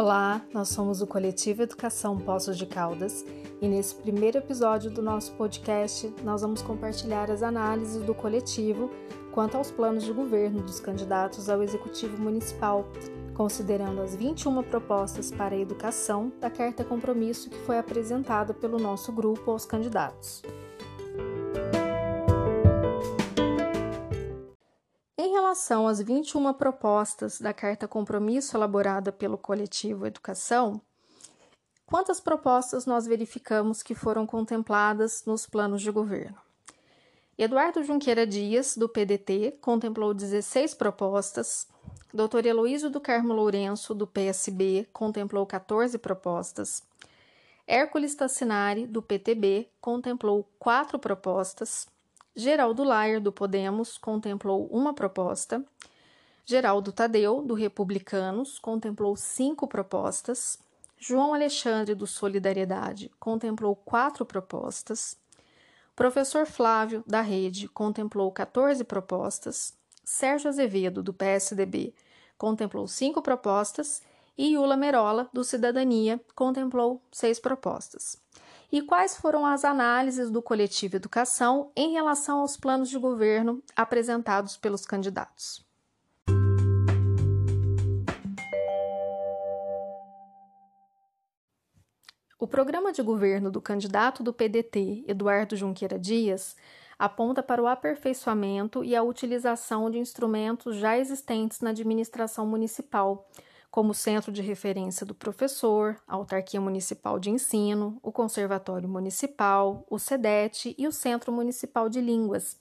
Olá, nós somos o Coletivo Educação Poços de Caldas e nesse primeiro episódio do nosso podcast nós vamos compartilhar as análises do coletivo quanto aos planos de governo dos candidatos ao Executivo Municipal, considerando as 21 propostas para a educação da Carta Compromisso que foi apresentada pelo nosso grupo aos candidatos. Relação às 21 propostas da Carta Compromisso elaborada pelo coletivo Educação, quantas propostas nós verificamos que foram contempladas nos planos de governo? Eduardo Junqueira Dias, do PDT, contemplou 16 propostas. Dr. Heloísio do Carmo Lourenço, do PSB, contemplou 14 propostas. Hércules Tassinari, do PTB, contemplou quatro propostas. Geraldo Layer, do Podemos, contemplou uma proposta. Geraldo Tadeu, do Republicanos, contemplou cinco propostas. João Alexandre, do Solidariedade, contemplou quatro propostas. Professor Flávio, da Rede, contemplou 14 propostas. Sérgio Azevedo, do PSDB, contemplou cinco propostas. E Yula Merola, do Cidadania, contemplou seis propostas e quais foram as análises do coletivo Educação em relação aos planos de governo apresentados pelos candidatos. O programa de governo do candidato do PDT, Eduardo Junqueira Dias, aponta para o aperfeiçoamento e a utilização de instrumentos já existentes na administração municipal, como Centro de Referência do Professor, a Autarquia Municipal de Ensino, o Conservatório Municipal, o SEDET e o Centro Municipal de Línguas,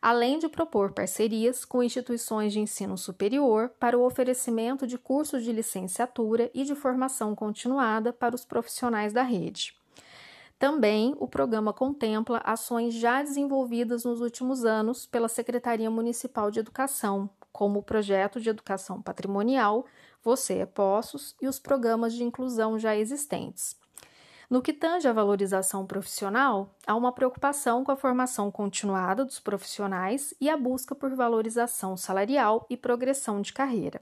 além de propor parcerias com instituições de ensino superior para o oferecimento de cursos de licenciatura e de formação continuada para os profissionais da rede. Também o programa contempla ações já desenvolvidas nos últimos anos pela Secretaria Municipal de Educação, como o projeto de educação patrimonial Você é Poços e os programas de inclusão já existentes. No que tange à valorização profissional, há uma preocupação com a formação continuada dos profissionais e a busca por valorização salarial e progressão de carreira.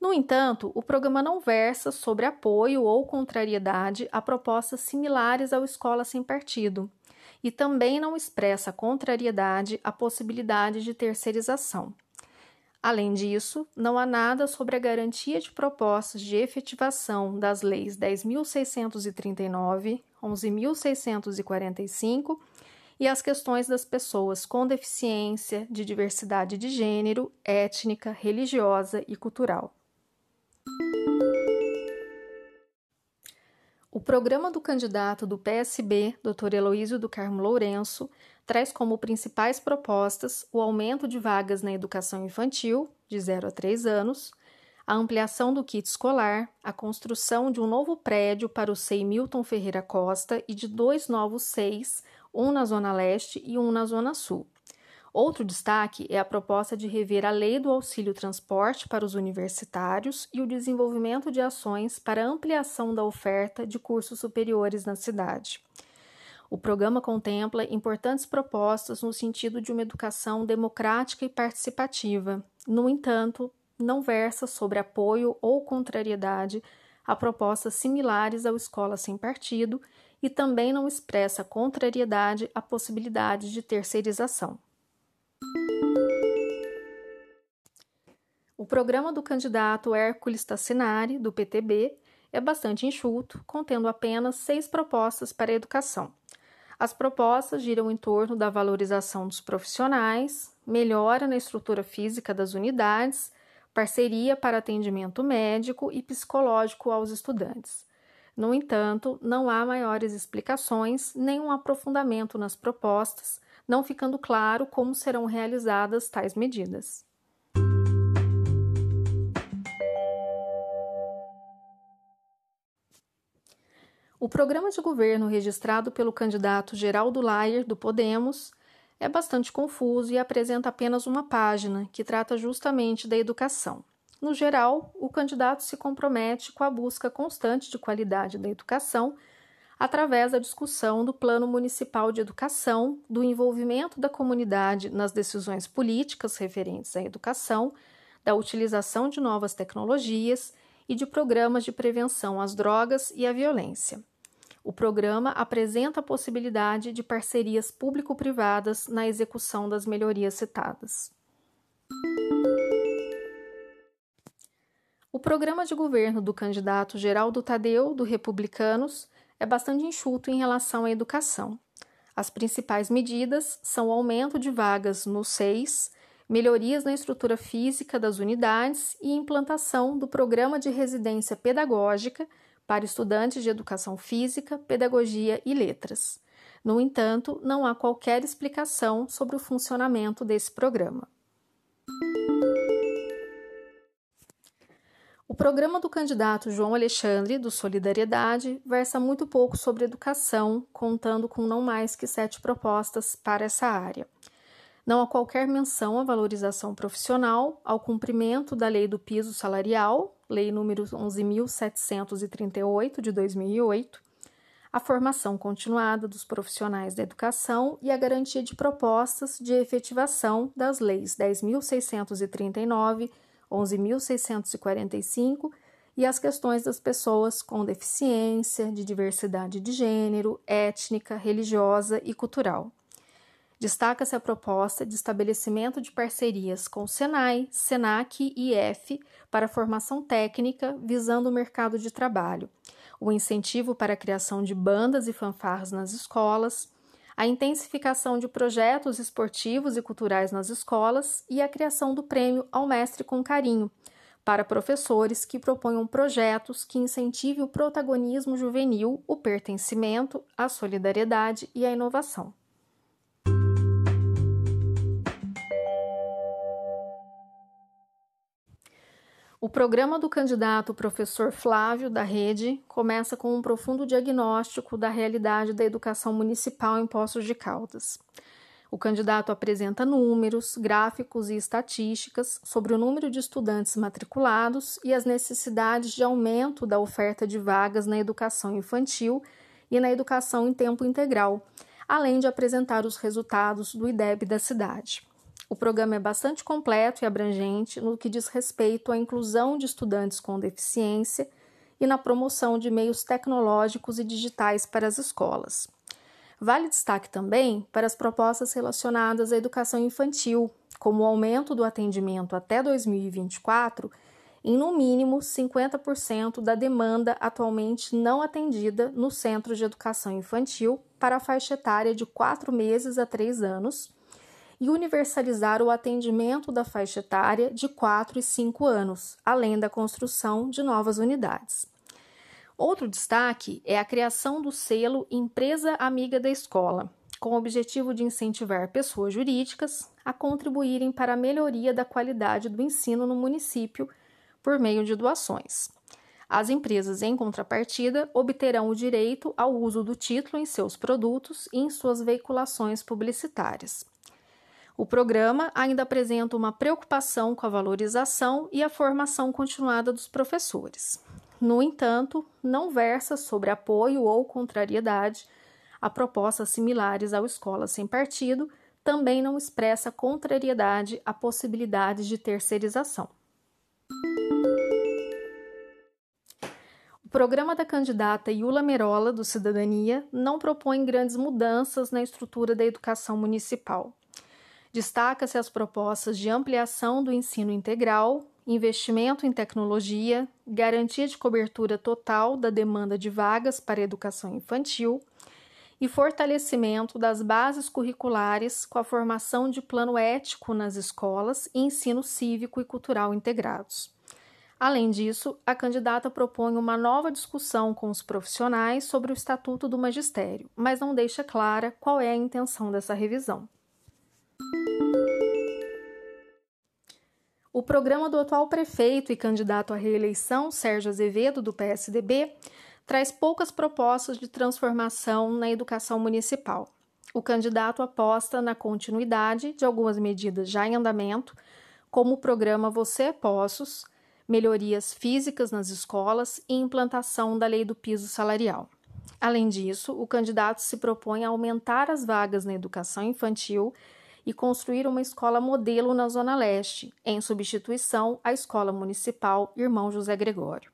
No entanto, o programa não versa sobre apoio ou contrariedade a propostas similares ao Escola Sem Partido e também não expressa contrariedade à possibilidade de terceirização. Além disso, não há nada sobre a garantia de propostas de efetivação das leis 10.639, 11.645 e as questões das pessoas com deficiência, de diversidade de gênero, étnica, religiosa e cultural. Programa do candidato do PSB, Dr. Heloísio do Carmo Lourenço, traz como principais propostas o aumento de vagas na educação infantil, de 0 a 3 anos, a ampliação do kit escolar, a construção de um novo prédio para o SEI Milton Ferreira Costa e de dois novos SEIs, um na Zona Leste e um na Zona Sul. Outro destaque é a proposta de rever a lei do auxílio transporte para os universitários e o desenvolvimento de ações para ampliação da oferta de cursos superiores na cidade. O programa contempla importantes propostas no sentido de uma educação democrática e participativa. No entanto, não versa sobre apoio ou contrariedade a propostas similares ao Escola Sem Partido e também não expressa contrariedade à possibilidade de terceirização. O programa do candidato Hércules Tassinari, do PTB, é bastante enxuto, contendo apenas seis propostas para a educação. As propostas giram em torno da valorização dos profissionais, melhora na estrutura física das unidades, parceria para atendimento médico e psicológico aos estudantes. No entanto, não há maiores explicações nem um aprofundamento nas propostas, não ficando claro como serão realizadas tais medidas. O programa de governo registrado pelo candidato Geraldo Layer, do Podemos, é bastante confuso e apresenta apenas uma página, que trata justamente da educação. No geral, o candidato se compromete com a busca constante de qualidade da educação através da discussão do Plano Municipal de Educação, do envolvimento da comunidade nas decisões políticas referentes à educação, da utilização de novas tecnologias e de programas de prevenção às drogas e à violência. O programa apresenta a possibilidade de parcerias público-privadas na execução das melhorias citadas. O programa de governo do candidato Geraldo Tadeu, do Republicanos, é bastante enxuto em relação à educação. As principais medidas são o aumento de vagas no SEIS, melhorias na estrutura física das unidades e implantação do programa de residência pedagógica para estudantes de educação física, pedagogia e letras. No entanto, não há qualquer explicação sobre o funcionamento desse programa. O programa do candidato João Alexandre, do Solidariedade, versa muito pouco sobre educação, contando com não mais que sete propostas para essa área. Não há qualquer menção à valorização profissional, ao cumprimento da lei do piso salarial, Lei número 11.738 de 2008, a formação continuada dos profissionais da educação e a garantia de propostas de efetivação das leis 10.639, 11.645 e as questões das pessoas com deficiência, de diversidade de gênero, étnica, religiosa e cultural. Destaca-se a proposta de estabelecimento de parcerias com Senai, Senac e IF para formação técnica visando o mercado de trabalho, o incentivo para a criação de bandas e fanfarras nas escolas, a intensificação de projetos esportivos e culturais nas escolas e a criação do prêmio ao Mestre com Carinho, para professores que proponham projetos que incentivem o protagonismo juvenil, o pertencimento, a solidariedade e a inovação. O programa do candidato professor Flávio da Rede começa com um profundo diagnóstico da realidade da educação municipal em Poços de Caldas. O candidato apresenta números, gráficos e estatísticas sobre o número de estudantes matriculados e as necessidades de aumento da oferta de vagas na educação infantil e na educação em tempo integral, além de apresentar os resultados do IDEB da cidade. O programa é bastante completo e abrangente no que diz respeito à inclusão de estudantes com deficiência e na promoção de meios tecnológicos e digitais para as escolas. Vale destaque também para as propostas relacionadas à educação infantil, como o aumento do atendimento até 2024 em no mínimo 50% da demanda atualmente não atendida no Centro de Educação Infantil para a faixa etária de 4 meses a 3 anos e universalizar o atendimento da faixa etária de 4 e 5 anos, além da construção de novas unidades. Outro destaque é a criação do selo Empresa Amiga da Escola, com o objetivo de incentivar pessoas jurídicas a contribuírem para a melhoria da qualidade do ensino no município por meio de doações. As empresas, em contrapartida, obterão o direito ao uso do título em seus produtos e em suas veiculações publicitárias. O programa ainda apresenta uma preocupação com a valorização e a formação continuada dos professores. No entanto, não versa sobre apoio ou contrariedade a propostas similares ao Escola Sem Partido, também não expressa contrariedade à possibilidade de terceirização. O programa da candidata Yula Merola, do Cidadania, não propõe grandes mudanças na estrutura da educação municipal. Destaca-se as propostas de ampliação do ensino integral, investimento em tecnologia, garantia de cobertura total da demanda de vagas para educação infantil e fortalecimento das bases curriculares com a formação de plano ético nas escolas e ensino cívico e cultural integrados. Além disso, a candidata propõe uma nova discussão com os profissionais sobre o Estatuto do Magistério, mas não deixa clara qual é a intenção dessa revisão. O programa do atual prefeito e candidato à reeleição, Sérgio Azevedo, do PSDB, traz poucas propostas de transformação na educação municipal. O candidato aposta na continuidade de algumas medidas já em andamento, como o programa Você é Poços, melhorias físicas nas escolas e implantação da lei do piso salarial. Além disso, o candidato se propõe a aumentar as vagas na educação infantil e construir uma escola modelo na Zona Leste, em substituição à Escola Municipal Irmão José Gregório.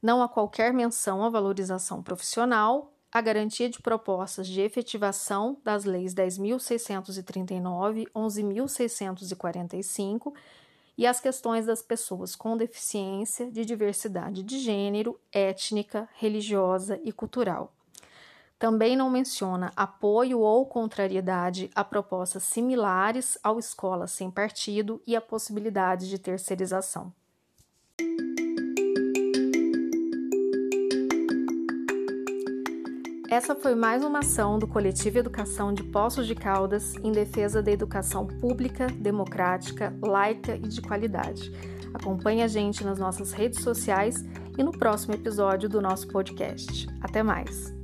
Não há qualquer menção à valorização profissional, a garantia de propostas de efetivação das leis 10.639 e 11.645 e as questões das pessoas com deficiência de diversidade de gênero, étnica, religiosa e cultural. Também não menciona apoio ou contrariedade a propostas similares ao Escola Sem Partido e a possibilidade de terceirização. Essa foi mais uma ação do Coletivo Educação de Poços de Caldas em defesa da educação pública, democrática, laica e de qualidade. Acompanhe a gente nas nossas redes sociais e no próximo episódio do nosso podcast. Até mais!